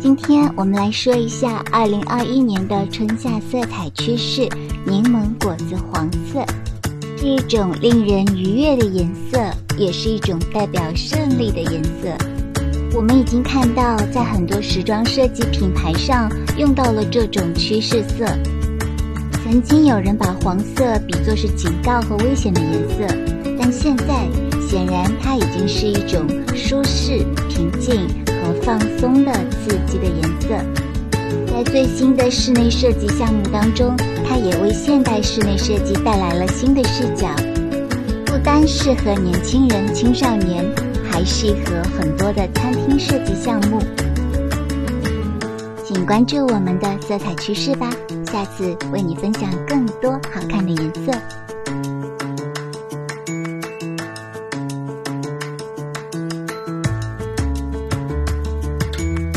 今天我们来说一下二零二一年的春夏色彩趋势——柠檬果子黄色，是一种令人愉悦的颜色，也是一种代表胜利的颜色。我们已经看到，在很多时装设计品牌上用到了这种趋势色。曾经有人把黄色比作是警告和危险的颜色，但现在显然它已经是一种舒适、平刺激的颜色。在最新的室内设计项目当中，它也为现代室内设计带来了新的视角，不单适合年轻人、青少年，还适合很多的餐厅设计项目。请关注我们的色彩趋势吧。下次为你分享更多好看的颜色。